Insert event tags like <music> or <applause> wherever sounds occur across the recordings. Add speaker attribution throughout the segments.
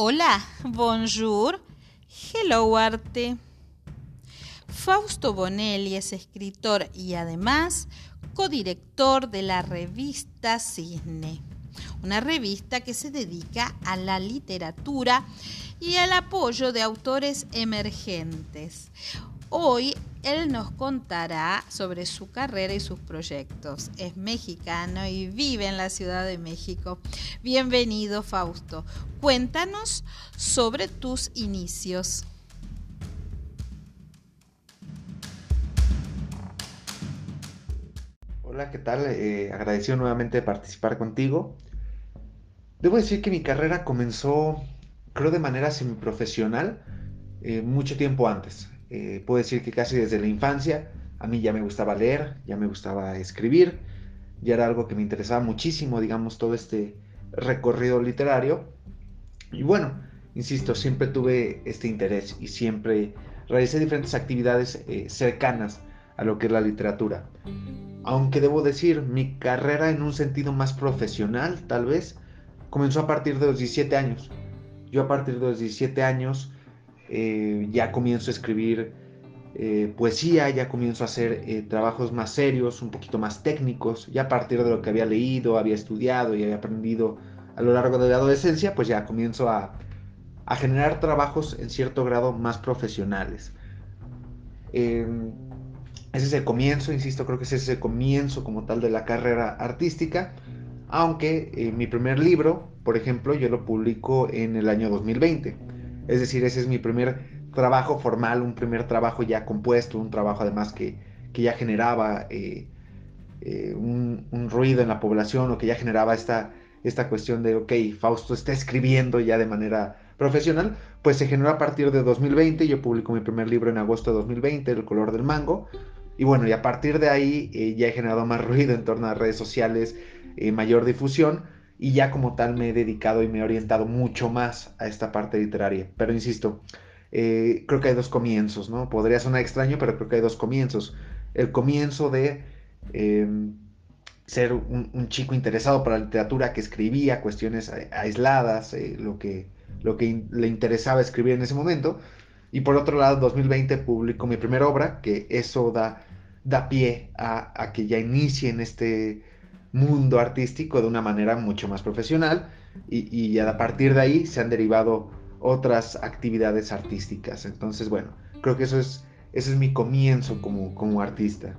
Speaker 1: Hola, bonjour, hello arte. Fausto Bonelli es escritor y además codirector de la revista Cisne, una revista que se dedica a la literatura y al apoyo de autores emergentes. Hoy él nos contará sobre su carrera y sus proyectos. Es mexicano y vive en la Ciudad de México. Bienvenido, Fausto. Cuéntanos sobre tus inicios.
Speaker 2: Hola, ¿qué tal? Eh, agradecido nuevamente de participar contigo. Debo decir que mi carrera comenzó, creo, de manera semiprofesional eh, mucho tiempo antes. Eh, puedo decir que casi desde la infancia a mí ya me gustaba leer, ya me gustaba escribir, ya era algo que me interesaba muchísimo, digamos, todo este recorrido literario. Y bueno, insisto, siempre tuve este interés y siempre realicé diferentes actividades eh, cercanas a lo que es la literatura. Aunque debo decir, mi carrera en un sentido más profesional, tal vez, comenzó a partir de los 17 años. Yo a partir de los 17 años eh, ya comienzo a escribir eh, poesía, ya comienzo a hacer eh, trabajos más serios, un poquito más técnicos, ya a partir de lo que había leído, había estudiado y había aprendido a lo largo de la adolescencia, pues ya comienzo a, generar trabajos en cierto grado más profesionales. Em, ese es el comienzo, insisto, creo que ese es el comienzo como tal de la carrera artística, aunque mi primer libro, por ejemplo, yo lo publico en el año 2020 es decir, ese es mi primer trabajo formal, un primer trabajo ya compuesto, un trabajo además que, ya generaba eh, eh, un, ruido en la población o que ya generaba esta, esta cuestión de, ok, Fausto está escribiendo ya de manera profesional, pues se generó a partir de 2020, yo publico mi primer libro en agosto de 2020, El color del mango, y bueno, y a partir de ahí eh, ya he generado más <laughs> ruido en torno a redes sociales, mayor difusión, y ya como tal me he dedicado y me he orientado mucho más a esta parte literaria. Pero insisto, eh, creo que hay dos comienzos, ¿no? Podría sonar extraño, pero creo que hay dos comienzos. El comienzo de em, ser un, chico interesado por la literatura que escribía cuestiones aisladas, eh, lo, que, lo que le interesaba escribir en ese momento. Y por otro lado, 2020 publico mi primera obra, que eso da, da pie a, a que ya inicie en este mundo artístico de una manera mucho más profesional y, a partir de ahí se han derivado otras actividades artísticas. Entonces, bueno, creo que eso es, ese es mi comienzo como, como artista.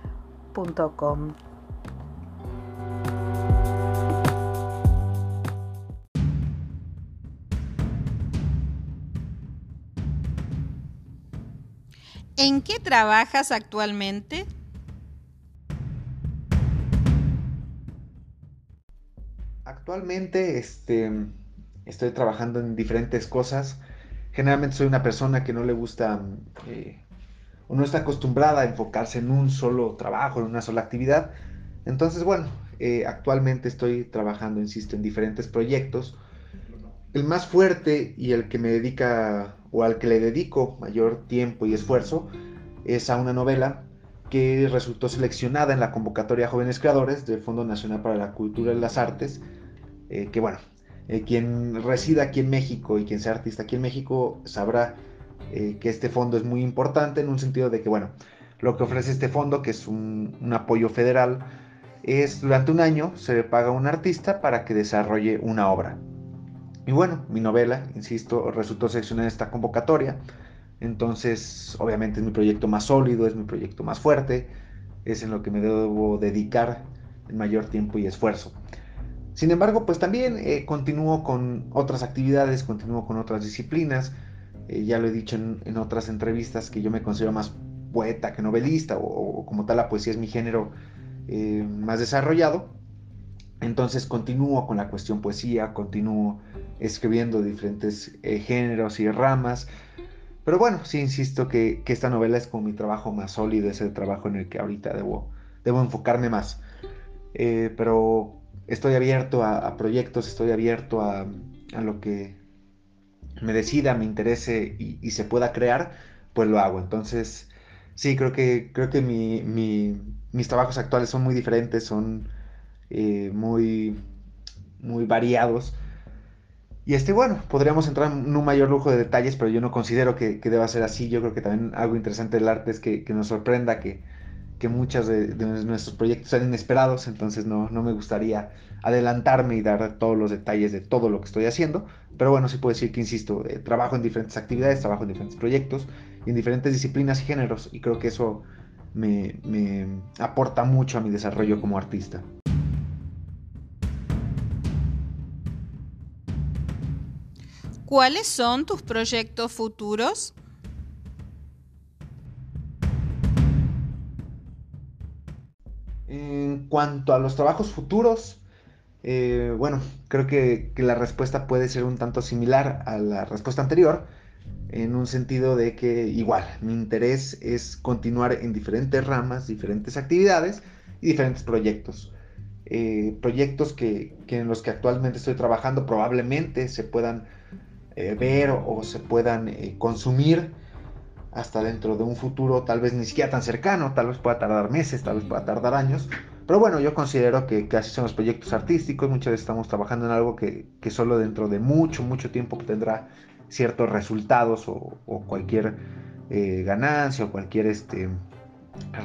Speaker 1: ¿En qué trabajas actualmente?
Speaker 2: Actualmente este, estoy trabajando en diferentes cosas. Generalmente soy una persona que no le gusta eh, no está acostumbrada a enfocarse en un solo trabajo, en una sola actividad. Entonces, bueno, eh, actualmente estoy trabajando, insisto, en diferentes proyectos. El más fuerte y el que me dedica o al que le dedico mayor tiempo y esfuerzo es a una novela que resultó seleccionada en la convocatoria Jóvenes Creadores del Fondo Nacional para la Cultura y las Artes, eh, que bueno, eh, quien resida aquí en México y quien sea artista aquí en México sabrá eh, que este fondo es muy importante en un sentido de que, bueno, lo que ofrece este fondo, que es un, apoyo federal, es durante un año se le paga a un artista para que desarrolle una obra. Y bueno, mi novela, insisto, resultó seleccionada en esta convocatoria. Entonces, obviamente es mi proyecto más sólido, es mi proyecto más fuerte, es en lo que me debo dedicar el mayor tiempo y esfuerzo. Sin embargo, pues también eh, continúo con otras actividades, continúo con otras disciplinas. Eh, ya lo he dicho en, otras entrevistas que yo me considero más poeta que novelista o, como tal la poesía es mi género eh, más desarrollado. Entonces continúo con la cuestión poesía, continúo escribiendo diferentes eh, géneros y ramas. Pero bueno, sí insisto que, esta novela es como mi trabajo más sólido, es el trabajo en el que ahorita debo, debo enfocarme más. Pero estoy abierto a, proyectos, estoy abierto a, lo que me decida, me interese y, se pueda crear, pues lo hago. Entonces, sí, creo que, creo que mis trabajos actuales son muy diferentes, son eh, muy, muy variados. Y este, bueno, podríamos entrar en un mayor lujo de detalles, pero yo no considero que, deba ser así. Yo creo que también algo interesante del arte es que, nos sorprenda que, que muchos de, nuestros proyectos sean inesperados, entonces no, no me gustaría adelantarme y dar todos los detalles de todo lo que estoy haciendo. Pero bueno, sí puedo decir que, insisto, eh, trabajo en diferentes actividades, trabajo en diferentes proyectos en diferentes disciplinas y géneros, y creo que eso me, me aporta mucho a mi desarrollo como artista.
Speaker 1: ¿Cuáles son tus proyectos futuros?
Speaker 2: En cuanto a los trabajos futuros, eh, bueno, creo que, la respuesta puede ser un tanto similar a la respuesta anterior, en un sentido de que igual, mi interés es continuar en diferentes ramas, diferentes actividades y diferentes proyectos. Eh, proyectos que, en los que actualmente estoy trabajando probablemente se puedan eh, ver o, se puedan consumir hasta dentro de un futuro tal vez ni siquiera tan cercano, tal vez pueda tardar meses, tal vez pueda tardar años. Pero bueno, yo considero que, que así son los proyectos artísticos, muchas veces estamos trabajando en algo que, que solo dentro de mucho, mucho tiempo tendrá ciertos resultados o, cualquier eh, ganancia o cualquier este,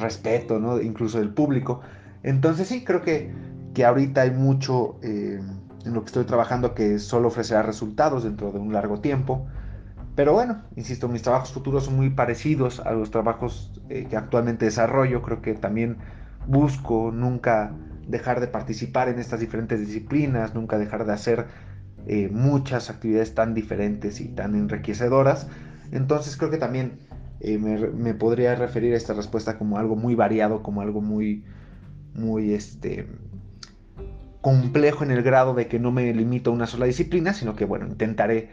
Speaker 2: respeto, ¿no? incluso del público. Entonces sí, creo que, que ahorita hay mucho en lo que estoy trabajando que solo ofrecerá resultados dentro de un largo tiempo. Pero bueno, insisto, mis trabajos futuros son muy parecidos a los trabajos eh, que actualmente desarrollo. Creo que también busco nunca dejar de participar en estas diferentes disciplinas, nunca dejar de hacer eh, muchas actividades tan diferentes y tan enriquecedoras. Entonces creo que también eh, me, me, podría referir a esta respuesta como algo muy variado, como algo muy, muy, este, complejo en el grado de que no me limito a una sola disciplina, sino que bueno, intentaré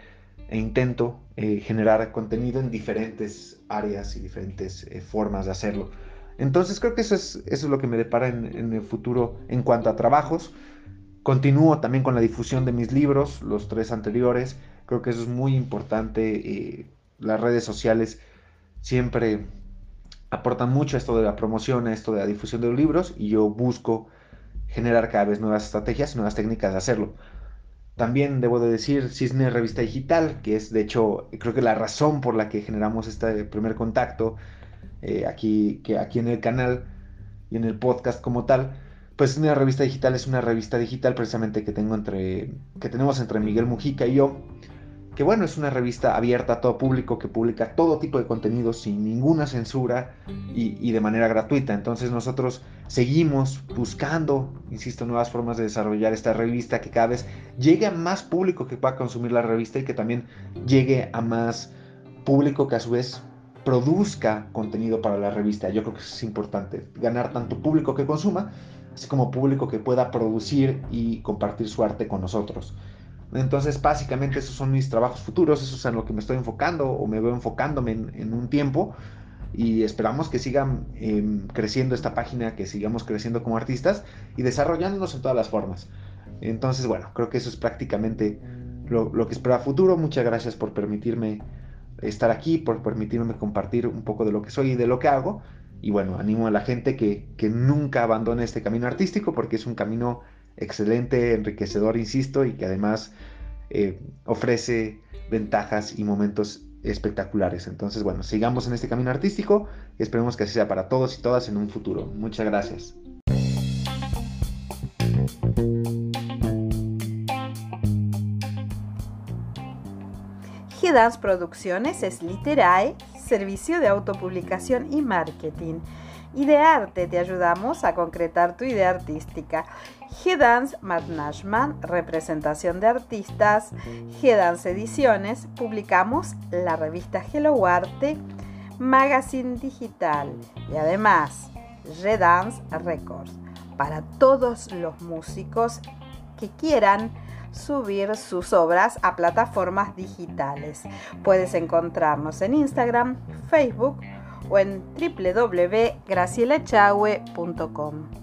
Speaker 2: e intento eh, generar contenido en diferentes áreas y diferentes eh, formas de hacerlo. Entonces creo que eso es, eso es lo que me depara en, el futuro en cuanto a trabajos. Continúo también con la difusión de mis libros, los tres anteriores. Creo que eso es muy importante. Eh, las redes sociales siempre aportan mucho a esto de la promoción, a esto de la difusión de los libros y yo busco generar cada vez nuevas estrategias, nuevas técnicas de hacerlo. También debo de decir Cisne Revista Digital, que es de hecho creo que la razón por la que generamos este primer contacto eh, aquí, que aquí en el canal y en el podcast como tal. Pues Cisne Revista Digital es una revista digital precisamente que tengo entre que tenemos entre Miguel Mujica y yo que bueno, es una revista abierta a todo público que publica todo tipo de contenido sin ninguna censura y, de manera gratuita. Entonces nosotros seguimos buscando, insisto, nuevas formas de desarrollar esta revista que cada vez llegue a más público que pueda consumir la revista y que también llegue a más público que a su vez produzca contenido para la revista. Yo creo que es importante, ganar tanto público que consuma, así como público que pueda producir y compartir su arte con nosotros. Entonces, básicamente, esos son mis trabajos futuros, eso es en lo que me estoy enfocando o me veo enfocándome en, un tiempo. Y esperamos que sigan em, creciendo esta página, que sigamos creciendo como artistas y desarrollándonos en todas las formas. Entonces, bueno, creo que eso es prácticamente lo, que espero a futuro. Muchas gracias por permitirme estar aquí, por permitirme compartir un poco de lo que soy y de lo que hago. Y bueno, animo a la gente que, que nunca abandone este camino artístico porque es un camino excelente, enriquecedor, insisto, y que además eh, ofrece ventajas y momentos espectaculares. Entonces, bueno, sigamos en este camino artístico y esperemos que así sea para todos y todas en un futuro. Muchas gracias.
Speaker 1: G-Dance Producciones es Literae, servicio de autopublicación y marketing y de arte te ayudamos a concretar tu idea artística. G-Dance Management, representación de artistas. G-Dance Ediciones, publicamos la revista Hello Arte, Magazine Digital y además G-Dance Records. para todos los músicos que quieran subir sus obras a plataformas digitales. Puedes encontrarnos en Instagram, Facebook o en www.gracielachahue.com.